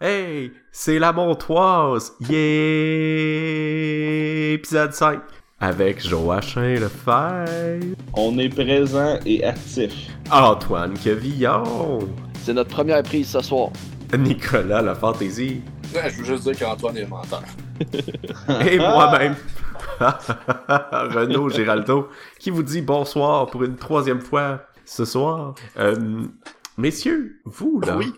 Hey, c'est la montoise! Yeah! Épisode 5 avec Joachim Lefebvre, On est présent et actif. Antoine Quevillon, C'est notre première prise ce soir. Nicolas La Fantaisie Ouais, je veux juste dire qu'Antoine est menteur. et moi-même, Renaud Géraldo, qui vous dit bonsoir pour une troisième fois ce soir. Euh, messieurs, vous là, Oui.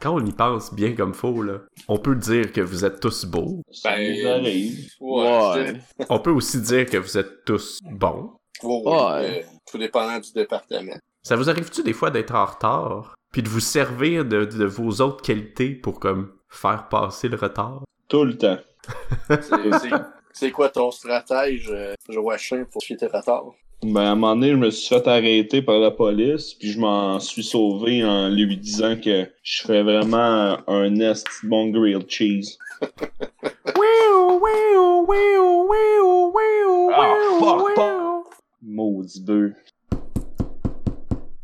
Quand on y pense bien comme faut, là, on peut dire que vous êtes tous beaux. Ça Ben, nous arrive. Ouais. On peut aussi dire que vous êtes tous bons. Ouais, Ouais. euh, tout dépendant du département. Ça vous arrive-tu des fois d'être en retard, puis de vous servir de, de vos autres qualités pour comme faire passer le retard? Tout le temps. C'est- quoi ton stratège, euh, Joachim, pour tes retards? Ben, à un moment donné, je me suis fait arrêter par la police, puis je m'en suis sauvé en lui disant que je ferais vraiment un nest bon grilled cheese. Ah, fuck, fuck. Maudit bœuf.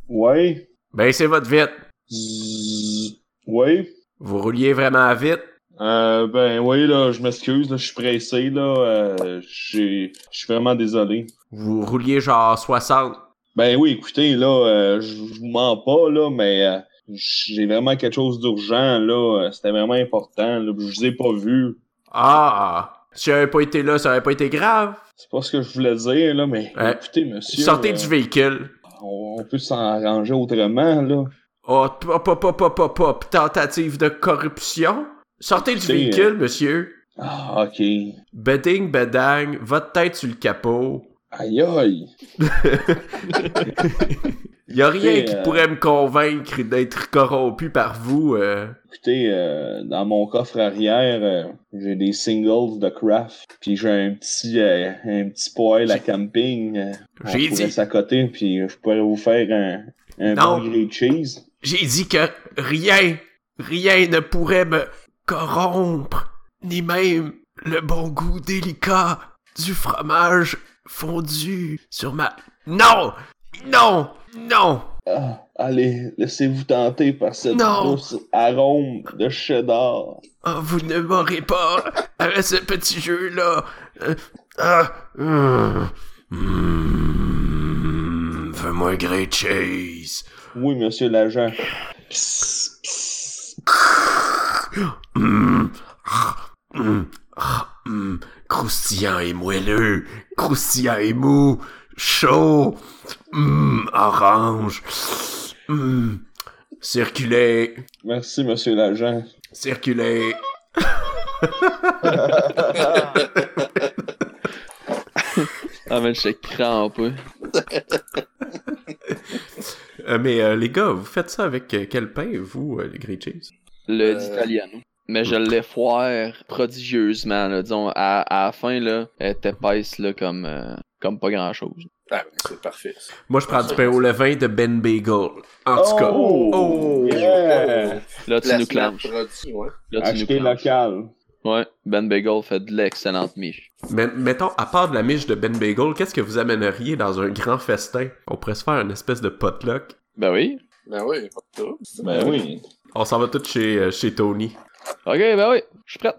Ouais. Ben c'est votre vite. Zzz. Ouais. Vous rouliez vraiment vite. Euh, ben oui, là, je m'excuse, là, je suis pressé, là. Euh, j'ai- je suis vraiment désolé. Vous rouliez genre 60. Ben oui, écoutez, là, euh, je vous mens pas, là, mais euh, j'ai vraiment quelque chose d'urgent, là. euh, C'était vraiment important, là. Je vous ai pas vu. Ah! Si j'avais pas été là, ça aurait pas été grave. C'est pas ce que je voulais dire, là, mais écoutez, monsieur. Sortez euh, du véhicule. on, peut s'en arranger autrement, là. Oh, pop, pop, pop, pop, pop, tentative de corruption? Sortez du véhicule, monsieur. Ah, ok. Bedding, bedang, votre tête sur le capot. Aïe aïe. Y a rien Écoutez, qui euh, pourrait me convaincre d'être corrompu par vous. euh. Écoutez, euh, dans mon coffre arrière, euh, j'ai des singles de craft, puis j'ai un petit euh, un petit poêle à camping. euh, J'ai dit- s'accoter, puis je pourrais vous faire un, un Non. cheese. J'ai dit que rien, rien ne pourrait me corrompre, ni même le bon goût délicat du fromage fondu sur ma... Non! Non! Non! Ah, allez, laissez-vous tenter par cette Non. douce arôme de cheddar. Oh, vous ne m'aurez pas avec ce petit jeu-là. Euh, ah, hum, hum, Fais-moi chase. Oui, monsieur l'agent. Ah, ah, hum, Croustillant et moelleux, croustillant et mou, chaud, hum, orange, hum, circulez, Merci, monsieur l'agent. circulez. Ah, mais je crampe. Euh, mais euh, les gars, vous faites ça avec euh, quel pain, vous, euh, les grilled cheese? Le Euh, d'italiano. Mais je l'ai foire prodigieusement, là. Disons, à, à la fin, là, elle était épaisse, là, comme, euh, comme pas grand chose. Ah, ben, c'est parfait. ça. Moi, je prends du pain au levain de Ben Bagel. En tout cas. Oh! Yeah! Là, tu nous clenches. ouais. Là, tu Acheter local. Ouais, Ben Bagel fait de l'excellente miche. Mais mettons, à part de la miche de Ben Bagel, qu'est-ce que vous amèneriez dans un grand festin? On pourrait se faire une espèce de potluck. Ben oui. Ben oui, pas de. Ben oui. On s'en va tous chez, euh, chez Tony. Ok, ben oui, je suis prête.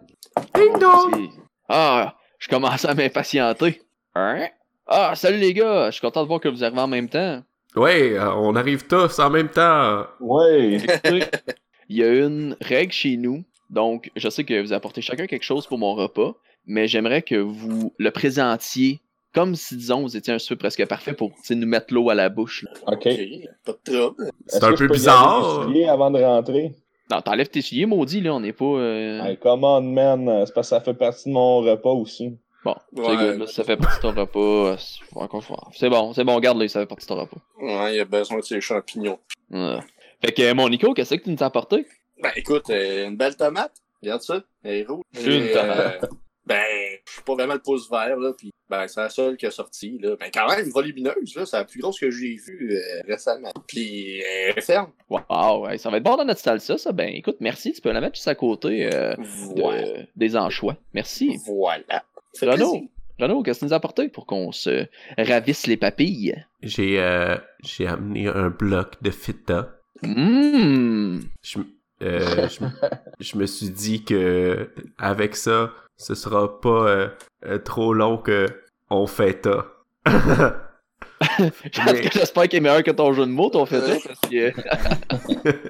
Ding dong! Ah, je commence à m'impatienter. Hein? Ah, salut les gars, je suis content de voir que vous arrivez en même temps. Ouais, euh, on arrive tous en même temps. Ouais. Écoutez, il y a une règle chez nous, donc je sais que vous apportez chacun quelque chose pour mon repas, mais j'aimerais que vous le présentiez comme si, disons, vous étiez un souper presque parfait pour nous mettre l'eau à la bouche. là. OK. Pas de trouble. C'est un peu bizarre. avant de rentrer? Non, t'enlèves tes souliers, maudit, là, on n'est pas... euh, Hey, come on, man. C'est parce que ça fait partie de mon repas aussi. Bon, c'est Ouais. good, là, si ça fait partie de ton repas, euh, c'est bon, c'est bon, garde-le, ça fait partie de ton repas. Ouais, il a besoin de ses champignons. Ouais. Fait que, mon Nico, qu'est-ce que tu nous as apporté? Ben écoute, euh, une belle tomate. Regarde ça. Elle est rouge. Une tomate. Euh, ben, je suis pas vraiment le pouce vert, là. Puis, ben, c'est la seule qui a sorti, là. Ben, quand même, volumineuse, là. C'est la plus grosse que j'ai vue euh, récemment. Puis, euh, elle est ferme. Wow, ouais, ça va être bon dans notre salsa, ça. Ben, écoute, merci, tu peux la mettre juste à côté euh, de- des anchois. Merci. Voilà. Ça Renaud. Renaud, qu'est-ce que tu nous as apporté pour qu'on se ravisse les papilles? J'ai euh, j'ai amené un bloc de feta. Hum, Je, euh, je, me suis dit que avec ça, ce sera pas euh, euh, trop long que on fait ça. Mais- J'espère qu'il est meilleur que ton jeu de mots, ton fait ça, parce que...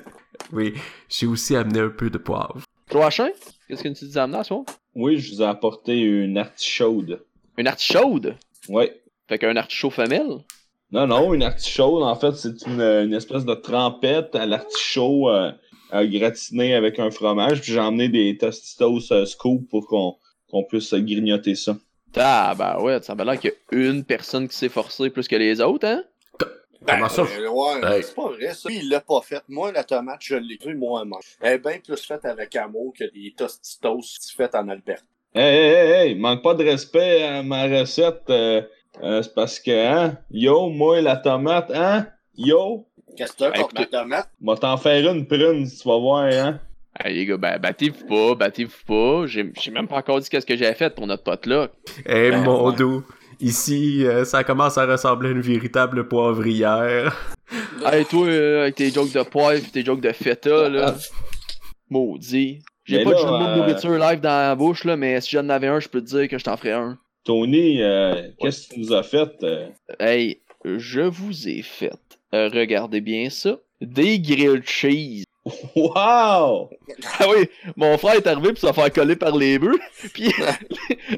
oui, j'ai aussi amené un peu de poivre. Joachim, qu'est-ce que tu dis amener à ce soir? Oui, je vous ai apporté une artichaude. Une artichaude? Ouais. Fait qu'un artichaut femelle? Non, non, une artichaude, en fait, c'est une, une espèce de trempette à l'artichaut euh, gratiné avec un fromage. Puis j'ai emmené des tostitos euh, scoop pour qu'on qu'on puisse grignoter ça. Ah, bah ouais, ça m'a l'air qu'il y a une personne qui s'est forcée plus que les autres, hein? Comment ça? ouais, Hey. c'est pas vrai, ça. Lui, il l'a pas fait. Moi, la tomate, je l'ai vu moi-même. Elle est bien plus faite avec amour que des tostitos faites en Alberta. Hey, hey, hey, hey, manque pas de respect à ma recette. euh, euh, c'est parce que, hein, yo, moi, la tomate, hein, yo, Qu'est-ce que t'as contre tomate? m'a t'en faire une prune, tu vas voir, hein. Hey, les gars, ben, battez-vous pas, battez-vous pas. J'ai j'ai même pas encore dit qu'est-ce que j'avais fait pour notre pote là. Eh Ben, mon ouais. doux, ici, euh, ça commence à ressembler à une véritable poivrière. Hey, toi, euh, avec tes jokes de poivre pis tes jokes de feta, là. Maudit. J'ai Mais pas là, de jeu de euh, nourriture live dans la bouche, là, mais si j'en avais un, je peux te dire que je t'en ferais un. Tony, euh, qu'est-ce que tu nous as fait? euh? Hey, je vous ai fait, euh, regardez bien ça, des grilled cheese. Wow! Ah oui, mon frère est arrivé pour se faire coller par les bœufs, puis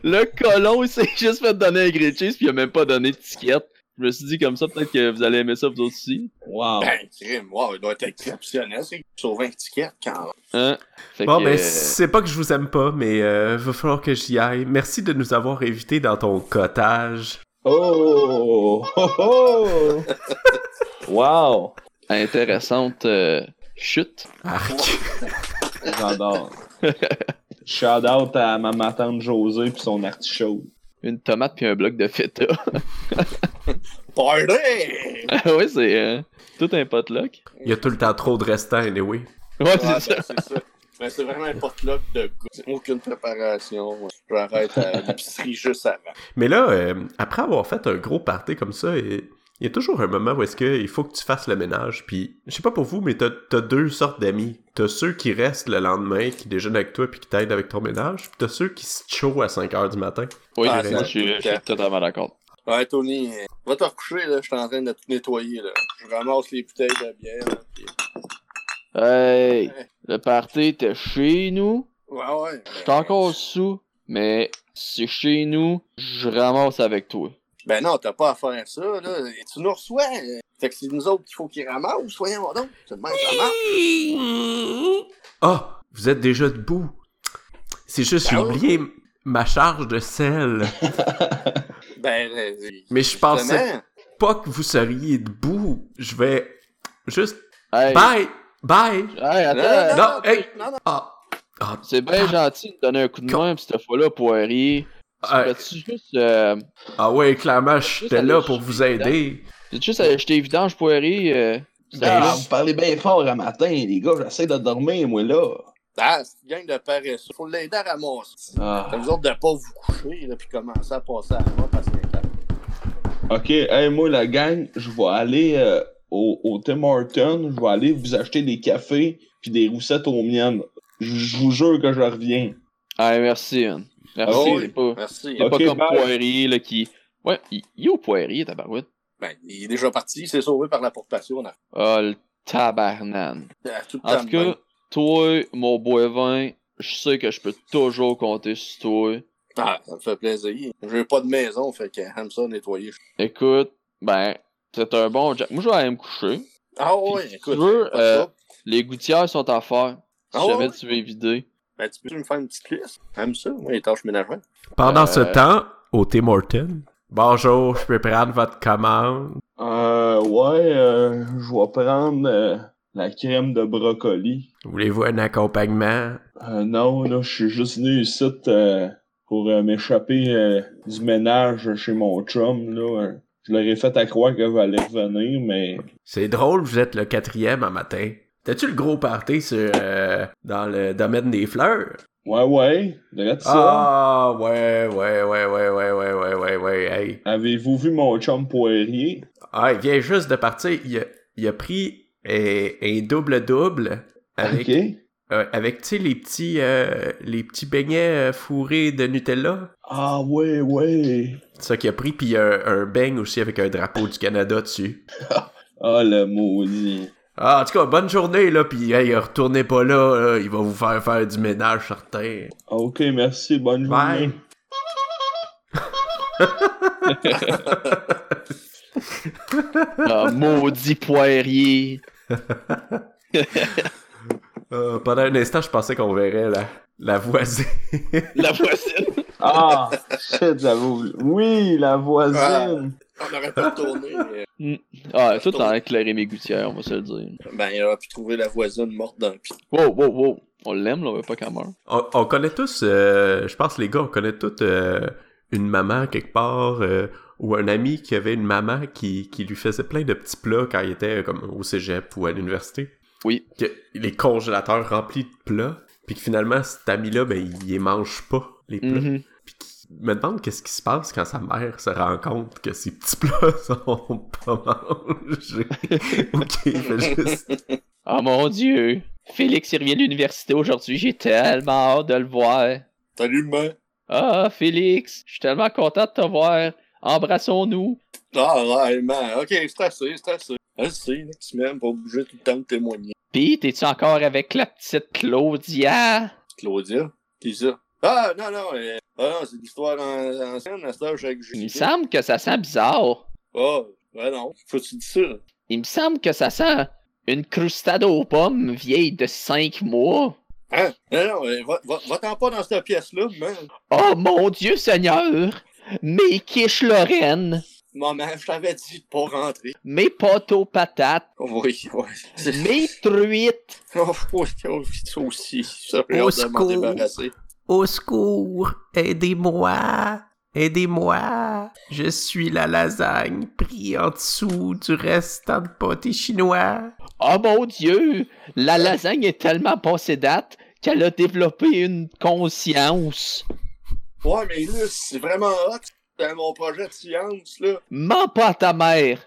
le colon, il s'est juste fait donner un grilled cheese, puis il a même pas donné d'étiquette. Je me suis dit comme ça, peut-être que vous allez aimer ça vous autres aussi. Wow! Ben, crime, wow, il doit être exceptionnel, c'est sauver un ticket quand même. Hein? Fait Bon, que, ben, euh, c'est pas que je vous aime pas, mais euh, va falloir que j'y aille. Merci de nous avoir invités dans ton cottage. Oh! Oh! oh! Wow! intéressante euh, chute. Arc. J'adore. Shout out à ma tante Josée pis son artichaut. Une tomate puis un bloc de feta. Party! ah oui, c'est euh, tout un potluck. Il y a tout le temps trop de restants, anyway. Ouais, Ouais, c'est ben, ça. c'est ça. Mais c'est vraiment un potluck de goût. Aucune préparation. J'arrête à l'épicerie juste avant. Mais là, euh, après avoir fait un gros party comme ça, il il y a toujours un moment où est-ce qu'il faut que tu fasses le ménage. Puis, je sais pas pour vous, mais t'as as deux sortes d'amis. T'as ceux qui restent le lendemain, qui déjeunent avec toi puis qui t'aident avec ton ménage. Puis t'as ceux qui se chaud à 5h du matin. Oui, Ah, je suis, je suis totalement d'accord. Ouais, Tony, va te recoucher, là. Je suis en train de tout nettoyer, là. Je ramasse les bouteilles de bière, là. puis- Hey, le party était chez nous. Ouais, ouais. J'étais encore sous, mais c'est chez nous. Je ramasse avec toi. Ben non, t'as pas à faire ça, là. Tu nous reçois. Fait que c'est nous autres qu'il faut qu'ils ramassent, soyons donc. C'est le même. Ah, vous êtes déjà debout. C'est juste, j'ai Ah oui. oublié ma charge de sel. Ben, euh, Mais je pensais pas que vous seriez debout. Je vais juste... Hey, Bye! Bye! hey, Non, non, attends. Non, non, hey. non, non. Ah! Ah! C'est bien gentil de donner un coup de main, cette fois-là, Poirier. Ah, Peux-tu juste, euh, ah ouais, clairement, j'étais là pour vous aider. peux-tu juste aller jeter vidange, Poirier? Euh, Ben, ça, là? vous parlez bien fort à matin, les gars. J'essaie de dormir, moi, là. Ah, c'est une gang de paresseux. Faut l'aider à ramasser. Ah. Que vous autres de pas vous coucher, là, puis commencer à passer à moi parce que Ok, hey, moi, la gang, je vais aller euh, au, au Tim Hortons. Je vais aller vous acheter des cafés puis des roussettes aux miennes. Je je vous jure que je reviens. Ah, merci, man. Merci, Ah oui. c'est pas, Merci. c'est Ok, pas comme bye. Poirier, là, qui... Ouais, il, il est au Poirier, tabarouette. Ben, il est déjà parti, il s'est sauvé par la portation. là. Ah, le tabarnan. Ah, Tout En tout même. cas, toi, mon boivin, je sais que je peux toujours compter sur toi. Ah, ça me fait plaisir. J'ai pas de maison, fait que j'aime ça nettoyer. Écoute, ben, c'est un bon Jack. Moi, je vais aller me coucher. Ah ouais, si écoute. tu veux, euh. Les gouttières sont à faire. Si Ah jamais ouais? tu veux les vider. Ben, tu peux me faire une petite liste? J'aime ça, moi, les tâches ménagères. Pendant Euh, ce temps, au Tim Hortons, bonjour, je peux prendre votre commande. Euh, ouais, euh, je vais prendre euh, la crème de brocoli. Voulez-vous un accompagnement? Euh, non, là, je suis juste venu ici euh, pour euh, m'échapper euh, du ménage chez mon chum, là. Euh, Je leur ai fait à croire que j'allais revenir, mais... C'est drôle, vous êtes le quatrième un matin. T'as-tu le gros party sur, euh, dans le domaine des fleurs? Ouais, ouais, regarde ça. Ah, ouais, ouais, ouais, ouais, ouais, ouais, ouais, ouais, ouais, hey. Avez-vous vu mon chum poirier? Ah, il vient juste de partir. Il a, il a pris euh, un double-double Avec, euh, avec tu sais, les petits, euh, les petits beignets fourrés de Nutella. Ah ouais, ouais. C'est ça qu'il a pris, puis il y a un, un beigne aussi avec un drapeau du Canada dessus. Ah le maudit. Ah, en tout cas, bonne journée, là, puis hey, retournez pas là, là, il va vous faire faire du ménage, certain. Ok, merci, bonne journée. Bye. Ah, maudit poirier. Euh, pendant un instant, je pensais qu'on verrait la, la voisine. La voisine. Ah, shit, j'avoue. Oui, la voisine. On aurait pas retourné. euh, Ah, tout en éclairé mes gouttières, on va se le dire. Ben, il aurait pu trouver la voisine morte dans le pied. Wow, wow, wow. On l'aime, là, on veut pas qu'elle meure. On, on connaît tous, euh, je pense les gars, on connaît tous euh, une maman quelque part euh, ou un ami qui avait une maman qui, qui lui faisait plein de petits plats quand il était comme au cégep ou à l'université. Oui. Que les congélateurs remplis de plats, puis que finalement cet ami-là, ben il les mange pas les plats. Mhm. Qu'il me demande qu'est-ce qui se passe quand sa mère se rend compte que ces petits plats sont pas mangés. ok, fait juste. Oh mon dieu. Félix, il revient de l'université aujourd'hui. J'ai tellement hâte de le voir. Salut, le main. Ah, Félix, je suis tellement content de te voir. Embrassons-nous. Ah, ouais, man. Ok, c'est assez, c'est assez. Assez, tu m'aimes pour bouger tout le temps de témoigner. Pis, t'es-tu encore avec la petite Claudia? Claudia, qui ça? Ah, non, non, euh, ah, non, c'est l'histoire en- ancienne, à stage avec Il me semble que ça sent bizarre. Ah, ben non, faut-tu dire ça? Il me semble que ça sent une crustade aux pommes vieille de 5 mois. Hein? Non, non, euh, va- va- va-t'en pas dans cette pièce-là, man. Oh mon Dieu Seigneur! Mes quiches Lorraine, Maman, je t'avais dit de pas rentrer. mes pâtes aux patates, Oui, oui. Mes truites. Oh, oui, oh, ça aussi. Ça, Au secours. Au secours, aidez-moi, aidez-moi. Je suis la lasagne pris en dessous du restant de pâté chinois. Oh mon Dieu! La lasagne est tellement passée date qu'elle a développé une conscience. Ouais, mais là, c'est vraiment hot. C'est mon projet de science, là. Mens pas à ta mère.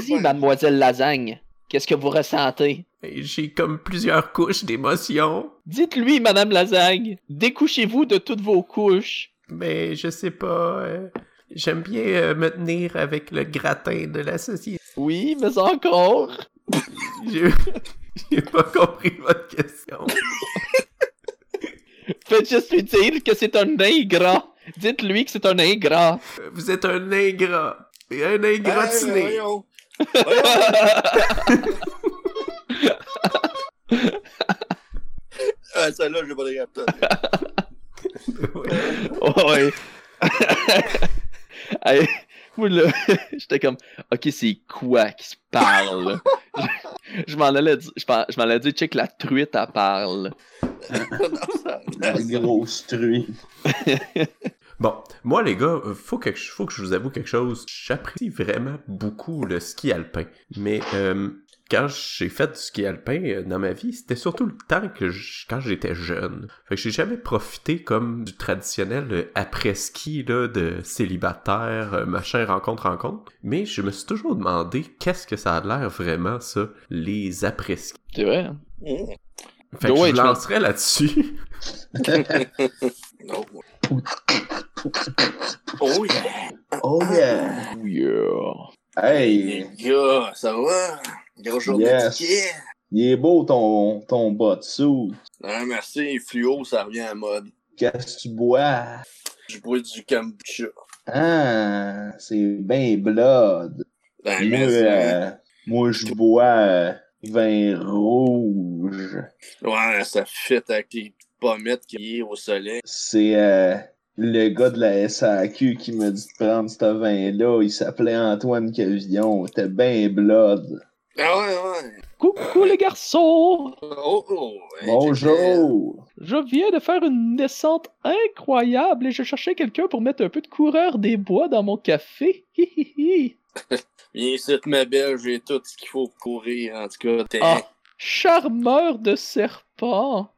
Dis, mademoiselle Lasagne, qu'est-ce que vous ressentez? J'ai comme plusieurs couches d'émotions, Dites-lui, madame Lasagne, découchez-vous de toutes vos couches. mais je sais pas. euh, J'aime bien euh, me tenir avec le gratin de la société. Oui, mais encore. J'ai pas compris votre question. Faites juste lui dire que c'est un ingrat. Dites-lui que c'est un ingrat. Vous êtes un ingrat. Et un Hey, ingratiné. voyons. Ah, celle-là, j'ai pas de capteur. ouais. Hey, moi, là, j'étais comme, ok, c'est quoi qui se parle? je je m'en allais dire, je m'en- je m'en allais dire, check la truite, elle parle. La grosse truie. Bon, moi les gars, euh, faut que, je- faut que je vous avoue quelque chose. J'apprécie vraiment beaucoup le ski alpin. Mais euh, quand j'ai fait du ski alpin euh, dans ma vie, c'était surtout le temps que je- quand j'étais jeune. Fait que j'ai jamais profité comme du traditionnel euh, après-ski là, de célibataire, euh, machin, rencontre, rencontre. Mais je me suis toujours demandé qu'est-ce que ça a l'air vraiment ça, les après-ski. C'est vrai. hein? Mmh. Fait que Ouais, je vous tu- lancerai là-dessus. Oh yeah! Oh yeah. Oh yeah. Hey, Les gars, ça va? Grosse journée Yes. de il est beau ton, ton bas dessous. Non, merci, fluo, ça revient à mode. Qu'est-ce que tu bois? Je bois du kombucha. Ah, c'est ben blood. Ben, Moi, euh, moi je bois euh, vin rouge. Ouais, ça fit avec tes pommettes qui est au soleil. C'est euh, le gars de la SAQ qui m'a dit de prendre ce vin-là. Il s'appelait Antoine Cavillon. T'es ben blood. Ah ouais, ouais. Coucou les garçons! Oh, oh. hey, Bonjour. Je viens de faire une descente incroyable et je cherchais quelqu'un pour mettre un peu de coureur des bois dans mon café. Hi, hi, hi. Viens ici, ma belle, j'ai tout ce qu'il faut pour courir. En tout cas, t'es... Ah, charmeur de serpent.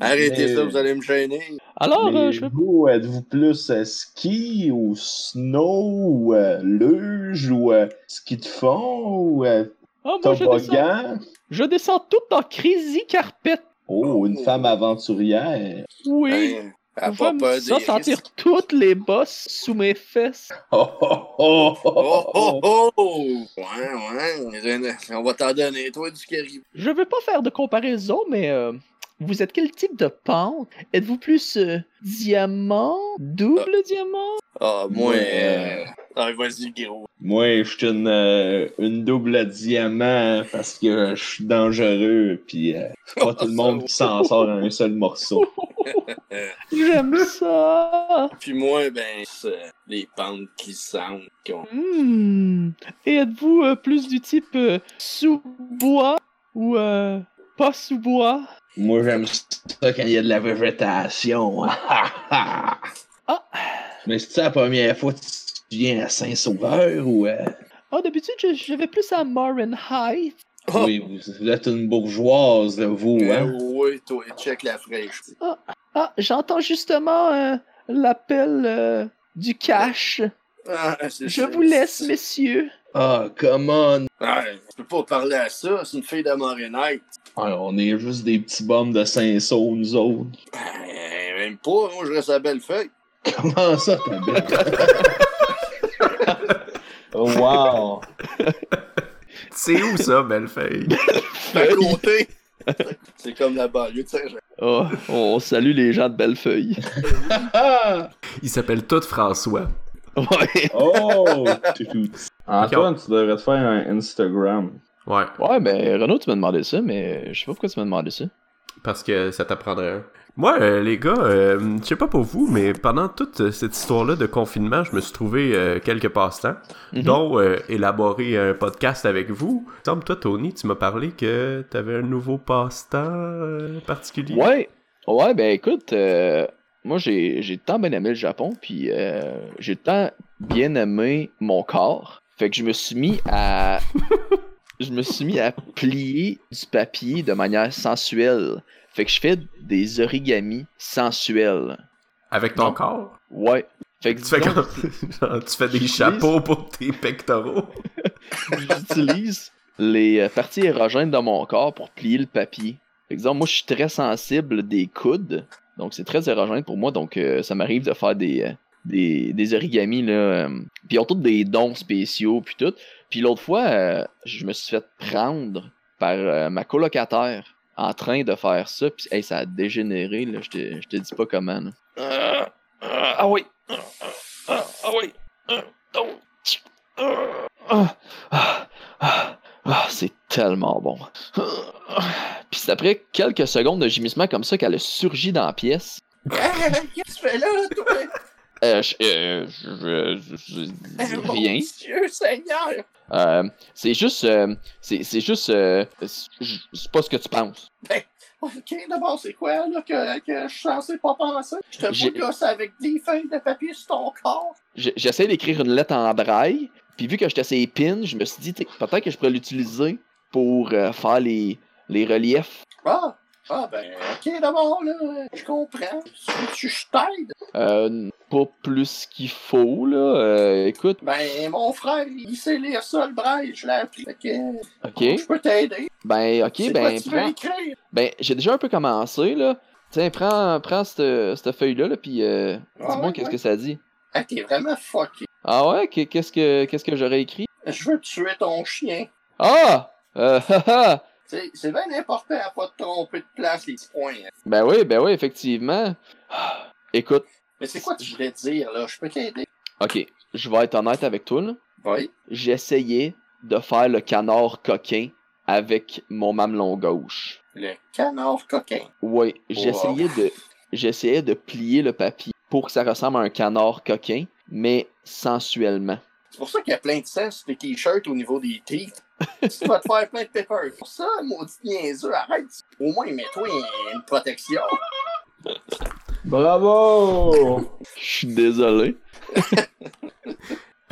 Arrêtez Mais- ça, vous allez me gêner. Alors, euh, je vous, êtes-vous plus euh, ski ou snow ou euh, luge ou euh, ski de fond ou euh, Ah, moi, je descends, Toboggan? je descends tout en Crazy Carpet. Oh, une femme aventurière. Oui. Hein, elle a Je pas vais peur me- des ça sentir risques. toutes les bosses sous mes fesses. Oh, oh, oh, Oh, oh, oh, oh! Ouais, ouais. On va t'en donner, toi, du caribou. Je veux pas faire de comparaison, mais euh, vous êtes quel type de pente? Êtes-vous plus euh, diamant? Double diamant? Ah, moi. Euh, Ah, vas-y. Moi, je suis une, euh, une double diamant parce que je suis dangereux, puis euh, c'est pas tout le monde qui s'en sort un seul morceau. J'aime ça! Puis moi, ben, c'est les pentes qui sentent. qu'on- Hmm. Et êtes-vous euh, plus du type euh, sous-bois ou euh, pas sous-bois? Moi, j'aime ça quand il y a de la végétation. Ah. Mais c'est la première fois que tu viens à Saint-Sauveur ou... euh, Ah, d'habitude, je, je vais plus à Morin Heights. Oh! Oui, vous, êtes une bourgeoise, vous, Euh, hein? oui, toi, check la fraîche. Ah, j'entends justement euh, l'appel euh, du cash. Ah, Je vous laisse, messieurs. Ah, come on! Ah, tu peux pas parler à ça, c'est une fille de Morinite. Ah, on est juste des petits bums de Saint-Saul, nous autres. Ben, même pas, moi je reste à Bellefeuille. Comment ça, ta bête? oh, wow! C'est où ça, Bellefeuille? C'est à côté. c'est comme la banlieue de Saint-Jean. Oh, on salue les gens de Bellefeuille. Ils s'appellent tous François. Ouais. Oh! Antoine, tu devrais te faire un Instagram. Ouais, Ouais, ben, Renaud, tu m'as demandé ça, mais je sais pas pourquoi tu m'as demandé ça. parce que ça t'apprendrait un. Moi, euh, les gars, euh, je sais pas pour vous, mais pendant toute euh, cette histoire-là de confinement, je me suis trouvé euh, quelques passe-temps, Mhm. dont euh, élaborer un podcast avec vous. Il me semble, toi, Tony, tu m'as parlé que t'avais un nouveau passe-temps particulier. Ouais. Ouais, ben écoute, euh, moi j'ai j'ai tant bien aimé le Japon, puis euh, j'ai tant bien aimé mon corps. Fait que je me suis mis à. je me suis mis à plier du papier de manière sensuelle. Fait que je fais des origamis sensuels. Avec ton corps? Ouais. Fait que Tu fais, disons, comme- genre, tu fais des chapeaux pour tes pectoraux? j'utilise les euh, parties érogènes de mon corps pour plier le papier. Exemple, moi, je suis très sensible des coudes, donc c'est très érogène pour moi, donc euh, ça m'arrive de faire des, euh, des, des origamis, là, euh, puis ils ont tous des dons spéciaux, puis tout. Puis l'autre fois, euh, je me suis fait prendre par ma colocataire en train de faire ça, puis hey, ça a dégénéré, là, je te, je te dis pas comment. là. Ah, oui! Ah, ah, oui! Ah, ah, ah, ah, c'est tellement bon. C'est après quelques secondes de gémissement comme ça qu'elle a surgi dans la pièce. Qu'est-ce que tu fais là, toi? Euh, je, euh, je- je- je dis Mon rien. Dieu Seigneur! Euh, c'est juste, euh, c'est c'est juste, euh, c'est pas ce que tu penses. Ok, d'abord, c'est quoi, là, que, que je suis censé pas penser? Je te boucasse avec des feuilles de papier sur ton corps. J'essaie d'écrire une lettre en braille, puis vu que j'étais assez épine, je me suis dit, peut-être que je pourrais l'utiliser pour euh, faire les, les reliefs. Ah! Ah, ben, ok, d'abord, là, je comprends. Tu, je t'aide? Euh, pas plus qu'il faut, là. Euh, écoute, Ben, mon frère, il sait lire ça, le braille, je l'ai appris. Que, ok. je peux t'aider. Ben, ok, quoi ben, tu veux prends- écrire? Ben, j'ai déjà un peu commencé, là. Tiens, prends, prends cette, cette feuille-là, là, puis euh, Ah dis-moi ouais, qu'est-ce ouais. que ça dit. Ah, t'es vraiment fucké. Ah ouais? Qu'est- Qu'est-ce que, qu'est-ce que j'aurais écrit? Je veux tuer ton chien. Ah! Euh, haha! C'est bien important à pas te tromper de place, les petits points. hein. Ben oui, ben oui, effectivement. Ah, Écoute, Mais c'est quoi que tu voulais dire, là? Je peux t'aider? ok, je vais être honnête avec toi, là. Oui. J'essayais de faire le canard coquin avec mon mamelon gauche. Le canard coquin. Oui, j'essayais de, j'essayais de plier le papier pour que ça ressemble à un canard coquin, mais sensuellement. C'est pour ça qu'il y a plein de sang sur tes t-shirts au niveau des teeth. tu vas te faire plein de pepper. Pour ça, maudit niaiseux, arrête. Au moins, mets-toi une protection. Bravo! Je suis désolé.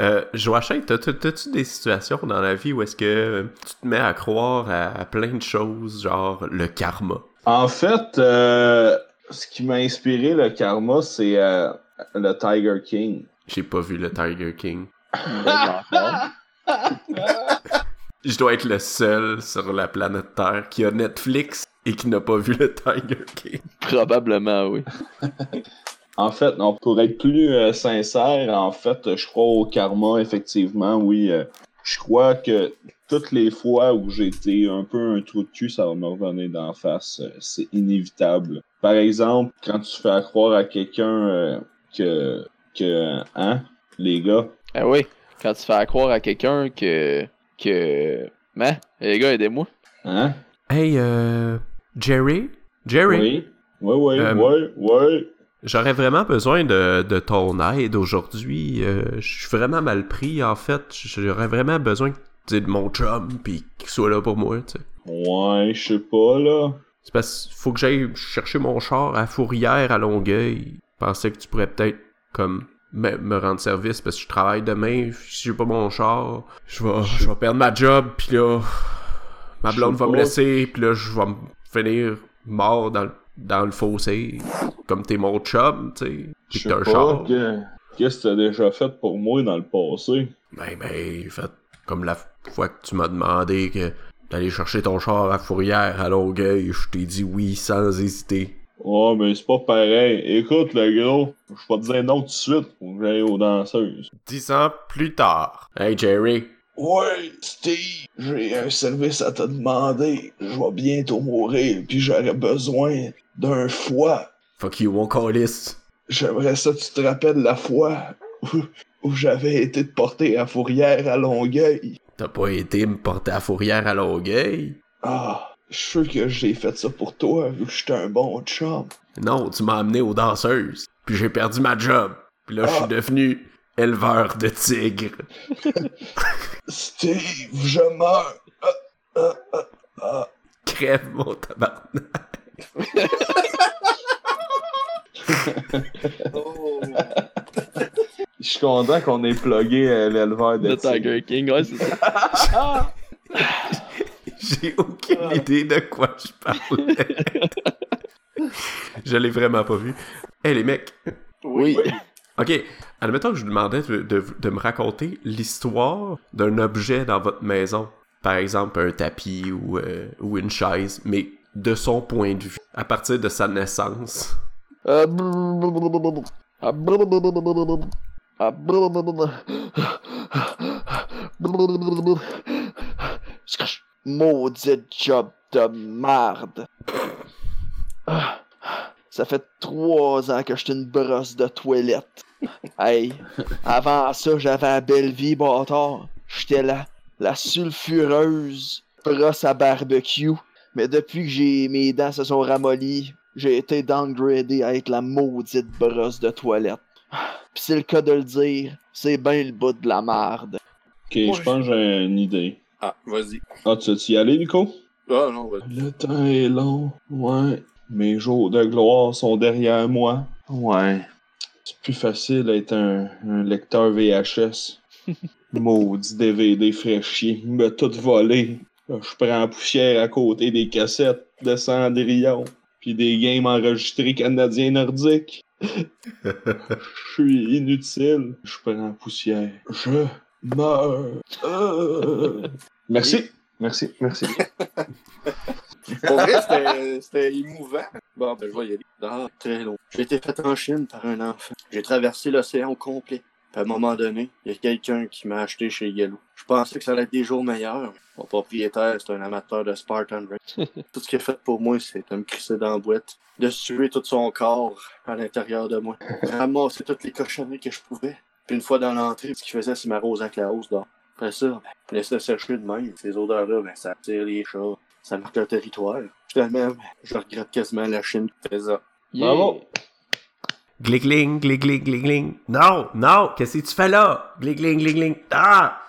Euh, Joachim, t'as- t'as- t'as-tu des situations dans la vie où est-ce que tu te mets à croire à, à plein de choses, genre le karma? En fait, euh, ce qui m'a inspiré le karma, c'est euh, le Tiger King. J'ai pas vu le Tiger King. Je dois être le seul sur la planète Terre qui a Netflix et qui n'a pas vu le Tiger King. Probablement, oui. En fait, non, pour être plus euh, sincère, en fait, je crois au karma, effectivement, oui. euh, je crois que toutes les fois où j'ai été un peu un trou de cul, ça va me revenir d'en face. euh, c'est inévitable. Par exemple, quand tu fais croire à quelqu'un euh, que, que, hein, les gars, Ah oui, quand tu fais croire à quelqu'un que. que. Mais, les gars, aidez-moi. hein, Hey, euh. Jerry? Jerry? oui, oui, oui, Euh, oui, oui. J'aurais vraiment besoin de, de ton aide aujourd'hui. Euh, je suis vraiment mal pris, en fait. J'aurais vraiment besoin de mon chum, pis qu'il soit là pour moi, tu sais. Ouais, je sais pas, là. C'est parce qu'il faut que j'aille chercher mon char à Fourrière, à Longueuil. Je pensais que tu pourrais peut-être, comme, me, me rendre service parce que je travaille demain. Si j'ai pas mon char, je vais, je vais perdre ma job, pis là, ma blonde va me laisser, pis là, je vais me finir mort dans, le- dans le fossé. Comme t'es mon chum, tu sais, pis que t'as un char. que- qu'est-ce que t'as déjà fait pour moi dans le passé? Ben, ben, fait comme la fois que tu m'as demandé que d'aller chercher ton char à Fourrière, à Longueuil, je t'ai dit oui sans hésiter. Oh, mais c'est pas pareil. Écoute, le gros, je vais te dire non tout de suite. Faut que j'aille aux danseuses. Dix ans plus tard. Hey Jerry. Ouais, Steve, j'ai un service à te demander. Je vais bientôt mourir, puis j'aurais besoin d'un foie. Fuck you, mon calice. J'aimerais ça que tu te rappelles la fois où, où j'avais été te porter à Fourrière à Longueuil. T'as pas été me porter à Fourrière à Longueuil? Ah, je suis sûr que j'ai fait ça pour toi, vu que j'étais un bon chum. Non, tu m'as amené aux danseuses. Puis j'ai perdu ma job. Puis là, je suis Ah. devenu éleveur de tigres. Steve, je meurs. Ah, ah, ah, ah. Crève, mon tabarnak. Oh. Je suis content qu'on ait plugué euh, l'éleveur de Le tigres. Tiger King, ouais, c'est ça. J'ai aucune idée de quoi je parle. je l'ai vraiment pas vu. Hey, les mecs. Oui. Ok, admettons que je vous demandais de, de- de me raconter l'histoire d'un objet dans votre maison. Par exemple, un tapis ou, euh, ou une chaise, mais de son point de vue, à partir de sa naissance. Euh. Ah, Maudite job de merde. Ah, Ça fait trois ans que j'étais une brosse de toilette. Hey, avant ça, j'avais la belle vie, bâtard. J'étais la, la sulfureuse brosse à barbecue. Mais depuis que j'ai mes dents se sont ramollies, j'ai été downgradé à être la maudite brosse de toilette. Pis c'est le cas de le dire, c'est ben le bout de la merde. Ok, je pense que j'ai une idée. Ah, vas-y. Ah, tu veux y aller, Nico? Ah, non, vas-y. Le temps est long, ouais. Mes jours de gloire sont derrière moi. Ouais. C'est plus facile d'être un, un lecteur VHS. Maudit DVD fraîchier. Il m'a tout volé. Je prends la poussière à côté des cassettes de Cendrillon. Puis des games enregistrés canadiens nordiques. Je suis inutile. Je prends la poussière. Je meurs. Euh. Merci. Merci, merci. Pour vrai, c'était- c'était émouvant. Bon, ben, je vais y aller. Ah, très long. J'ai été fait en Chine par un enfant. J'ai traversé l'océan au complet. Puis à un moment donné, il y a quelqu'un qui m'a acheté chez Yellow. Je pensais que ça allait être des jours meilleurs. Mon propriétaire, c'est un amateur de Spartan Race. tout ce qu'il a fait pour moi, c'est de me crisser dans la boîte, de suer tout son corps à l'intérieur de moi, ramasser toutes les cochonneries que je pouvais. Puis une fois dans l'entrée, ce qu'il faisait, c'est m'arroser avec la hausse d'or. Après ça, ben, je laissais sécher de même. Ces odeurs-là, ben, ça attire les chats. Ça marque le territoire. Finalement, ben, je regrette quasiment la Chine qui fait ça. Bravo. Gligling, gligling, gligling. Non, non, qu'est-ce que tu fais là? Gligling, gligling. Ah!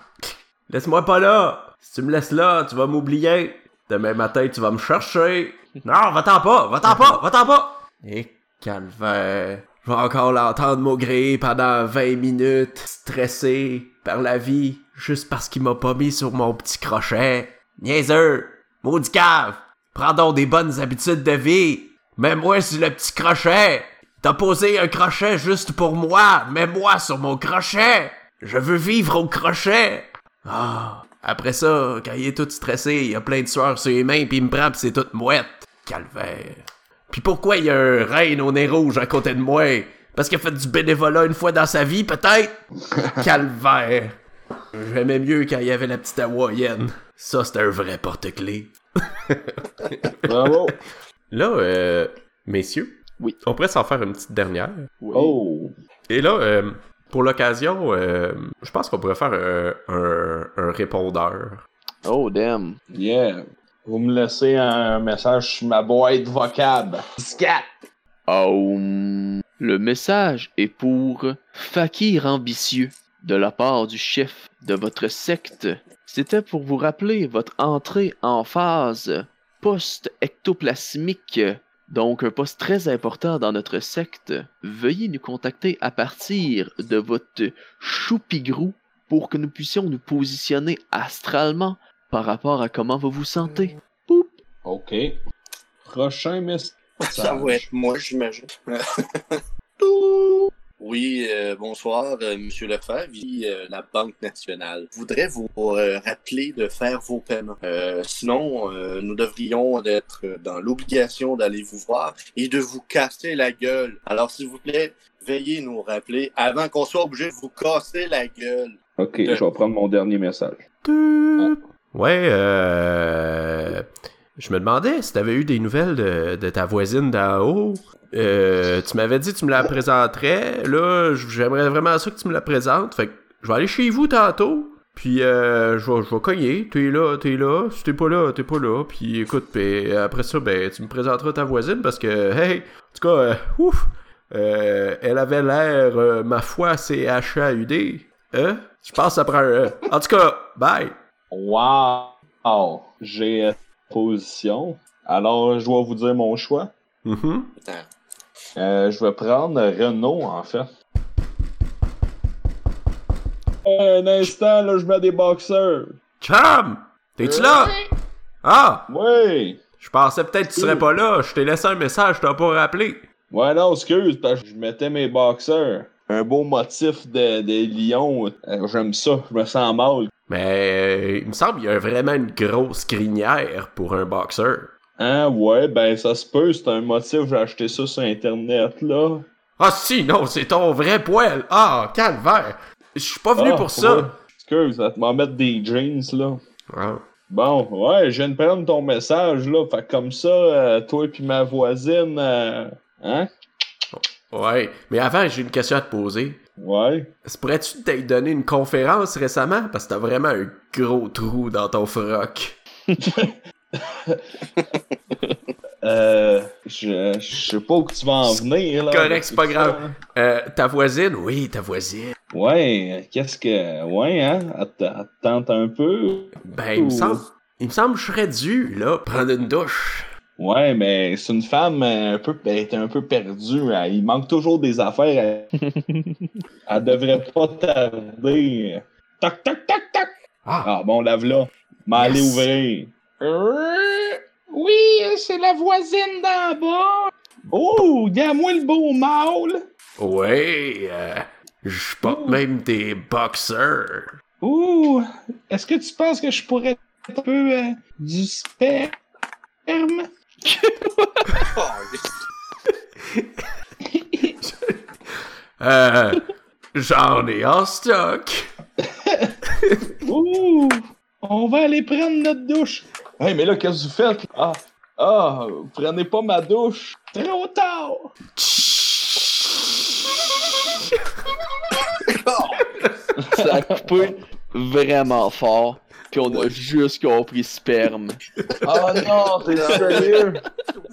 Laisse-moi pas là. Si tu me laisses là, tu vas m'oublier. Demain matin, tu vas me chercher. Non, va-t'en pas, va-t'en pas, va-t'en pas. Et calvaire. Je vais encore l'entendre maugréer pendant 20 minutes, stressé par la vie, juste parce qu'il m'a pas mis sur mon petit crochet. Niaiseux! Maudit cave! Prends donc des bonnes habitudes de vie! Mets-moi sur le petit crochet! T'as posé un crochet juste pour moi! Mets-moi sur mon crochet! Je veux vivre au crochet! Ah! Après ça, quand il est tout stressé, il a plein de sueur sur les mains, puis il me prend, pis c'est toute mouette. Calvaire. Puis pourquoi il y a un reine au nez rouge à côté de moi? Parce qu'il a fait du bénévolat une fois dans sa vie, peut-être? Calvaire. J'aimais mieux quand il y avait la petite hawaïenne. Ça, c'était un vrai porte-clés. Bravo. Là, euh, messieurs. Oui. On pourrait s'en faire une petite dernière. Oui. Oh. Et là, euh, pour l'occasion, euh, je pense qu'on pourrait faire un, un, un répondeur. Oh, damn. Yeah. Vous me laissez un message sur ma boîte vocable. Scat. Aum. Le message est pour Fakir ambitieux de la part du chef de votre secte. C'était pour vous rappeler votre entrée en phase post-ectoplasmique, donc un poste très important dans notre secte. Veuillez nous contacter à partir de votre choupigrou pour que nous puissions nous positionner astralement par rapport à comment vous vous sentez. OK. Prochain message. Ça va être moi, j'imagine. Oui, euh, bonsoir, euh, Monsieur Lefebvre, ici euh, la Banque nationale. Je voudrais vous euh, rappeler de faire vos paiements. Euh, sinon, euh, nous devrions être dans l'obligation d'aller vous voir et de vous casser la gueule. Alors, s'il vous plaît, veuillez nous rappeler avant qu'on soit obligé de vous casser la gueule. OK, je vais prendre mon dernier message. Ouais, euh... Je me demandais si t'avais eu des nouvelles de, de ta voisine d'en haut. Euh, tu m'avais dit que tu me la présenterais. Là, j'aimerais vraiment ça que tu me la présentes. Fait que je vais aller chez vous tantôt. Puis euh, je vais, cogner. T'es là, t'es là. Si t'es pas là, t'es pas là. Puis écoute, puis après ça, ben tu me présenteras ta voisine parce que, hey, en tout cas, euh, ouf, euh, elle avait l'air, euh, ma foi, c'est H-A-U-D. Hein? Je pense un E. En tout cas, bye. Wow! J'ai euh, position. Alors, je dois vous dire mon choix. Mhm. Euh, je vais prendre Renault, en fait. Un instant, là, je mets des boxeurs. Chum! T'es-tu là? Ah! Oui! Je pensais peut-être que tu serais pas là. Je t'ai laissé un message, je t'ai pas rappelé. Ouais, non, excuse, parce que je mettais mes boxeurs. Un beau motif de, de lion. Euh, J'aime ça, je me sens mal. Mais euh, il me semble qu'il y a vraiment une grosse crinière pour un boxeur. Hein, ouais, ben ça se peut, c'est un motif, j'ai acheté ça sur internet, là. Ah si, non, c'est ton vrai poil. Ah, calvaire. Je suis pas venu Ah, pour ça. Excuse, ça te m'en mettre des jeans, là. Ah. Bon, ouais, je viens de prendre ton message, là. Fait comme ça, euh, toi et ma voisine, euh, hein? Ouais, mais avant, j'ai une question à te poser. Ouais. Se pourrais-tu t'être donné une conférence récemment? Parce que t'as vraiment un gros trou dans ton froc. Euh, je, je sais pas où que tu vas en venir, là. Correct, c'est pas grave. Euh, ta voisine? Oui, ta voisine. Ouais, qu'est-ce que. Ouais, hein? Tente un peu? Ben, il me semble... Il me semble que je serais dû, là, prendre une douche. Ouais, mais c'est une femme euh, un peu, elle est un peu perdue. elle- il manque toujours des affaires. Elle, elle devrait pas tarder. Toc, toc, toc, toc. Ah, Ah, bon, lave-la. Mais allez Yes. ouvrir. Euh, oui, c'est la voisine d'en bas. Oh, moi le beau mâle. ouais, euh, je porte même des boxers. Ouh, est-ce que tu penses que je pourrais un peu euh, du sperme? Euh, j'en ai en stock. Ouh, on va aller prendre notre douche. Hey, mais là, qu'est-ce que vous faites? Ah, ah, vous prenez pas ma douche. Trop tard. Ça a coupé vraiment fort. On a juste compris sperme. Oh non, t'es sérieux?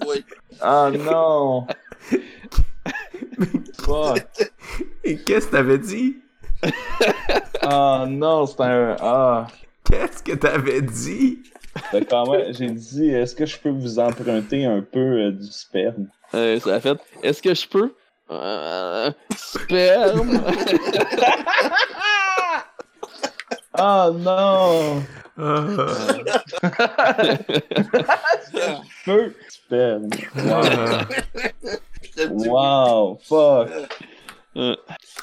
Oui. Ah non. Fuck. Et qu'est-ce que t'avais dit? Ah non, c'est un. Ah. Qu'est-ce que t'avais dit? Quand même, j'ai dit, est-ce que je peux vous emprunter un peu euh, du sperme? Euh, ça a fait. Est-ce que je peux? Euh, sperme? Ah non! Ah. Wow, fuck.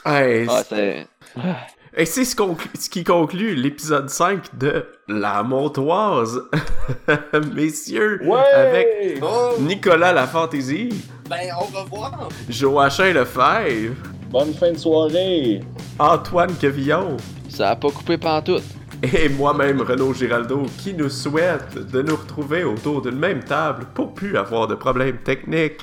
Hey, Ah. Et c'est ce, conclu- ce qui conclut l'épisode 5 de la Montoise, messieurs, Ouais! avec Oh, Nicolas La Fantaisie, ben, au revoir. Joachim Lefebvre, Bonne fin de soirée! Antoine Quevillon Ça a pas coupé pantoute. et moi-même Renaud Giraldo qui nous souhaite de nous retrouver autour d'une même table pour plus avoir de problèmes techniques.